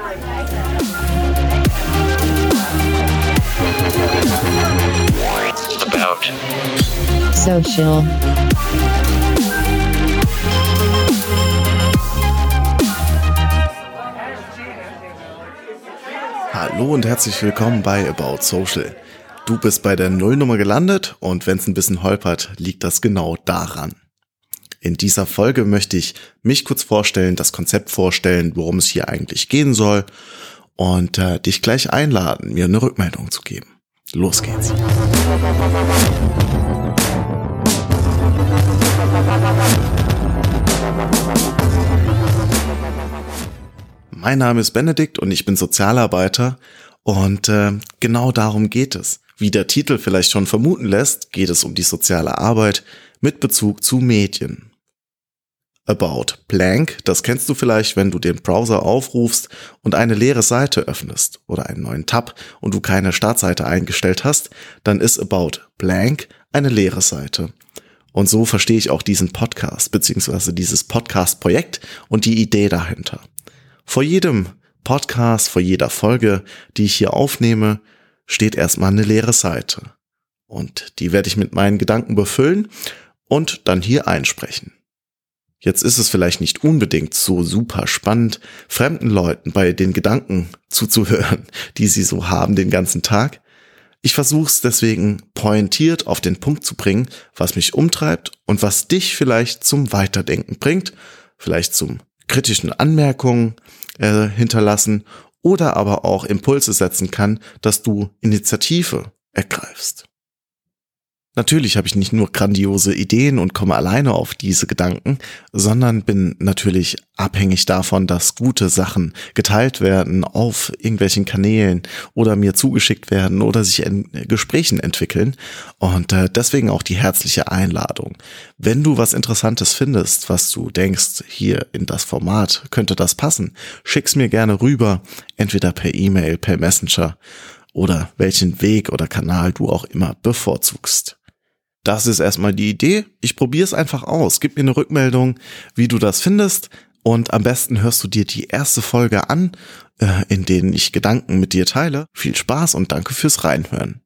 About. Social. Hallo und herzlich willkommen bei About Social. Du bist bei der Nullnummer gelandet und wenn es ein bisschen holpert, liegt das genau daran. In dieser Folge möchte ich mich kurz vorstellen, das Konzept vorstellen, worum es hier eigentlich gehen soll und äh, dich gleich einladen, mir eine Rückmeldung zu geben. Los geht's. Mein Name ist Benedikt und ich bin Sozialarbeiter und äh, genau darum geht es. Wie der Titel vielleicht schon vermuten lässt, geht es um die soziale Arbeit mit Bezug zu Medien. About Blank, das kennst du vielleicht, wenn du den Browser aufrufst und eine leere Seite öffnest oder einen neuen Tab und du keine Startseite eingestellt hast, dann ist About Blank eine leere Seite. Und so verstehe ich auch diesen Podcast beziehungsweise dieses Podcast-Projekt und die Idee dahinter. Vor jedem Podcast, vor jeder Folge, die ich hier aufnehme, steht erstmal eine leere Seite. Und die werde ich mit meinen Gedanken befüllen und dann hier einsprechen. Jetzt ist es vielleicht nicht unbedingt so super spannend, fremden Leuten bei den Gedanken zuzuhören, die sie so haben den ganzen Tag. Ich versuche es deswegen pointiert auf den Punkt zu bringen, was mich umtreibt und was dich vielleicht zum Weiterdenken bringt, vielleicht zum kritischen Anmerkungen äh, hinterlassen oder aber auch Impulse setzen kann, dass du Initiative ergreifst. Natürlich habe ich nicht nur grandiose Ideen und komme alleine auf diese Gedanken, sondern bin natürlich abhängig davon, dass gute Sachen geteilt werden auf irgendwelchen Kanälen oder mir zugeschickt werden oder sich in Gesprächen entwickeln. Und äh, deswegen auch die herzliche Einladung. Wenn du was Interessantes findest, was du denkst, hier in das Format könnte das passen, schick's mir gerne rüber, entweder per E-Mail, per Messenger oder welchen Weg oder Kanal du auch immer bevorzugst. Das ist erstmal die Idee. Ich probiere es einfach aus. Gib mir eine Rückmeldung, wie du das findest. Und am besten hörst du dir die erste Folge an, äh, in denen ich Gedanken mit dir teile. Viel Spaß und danke fürs Reinhören.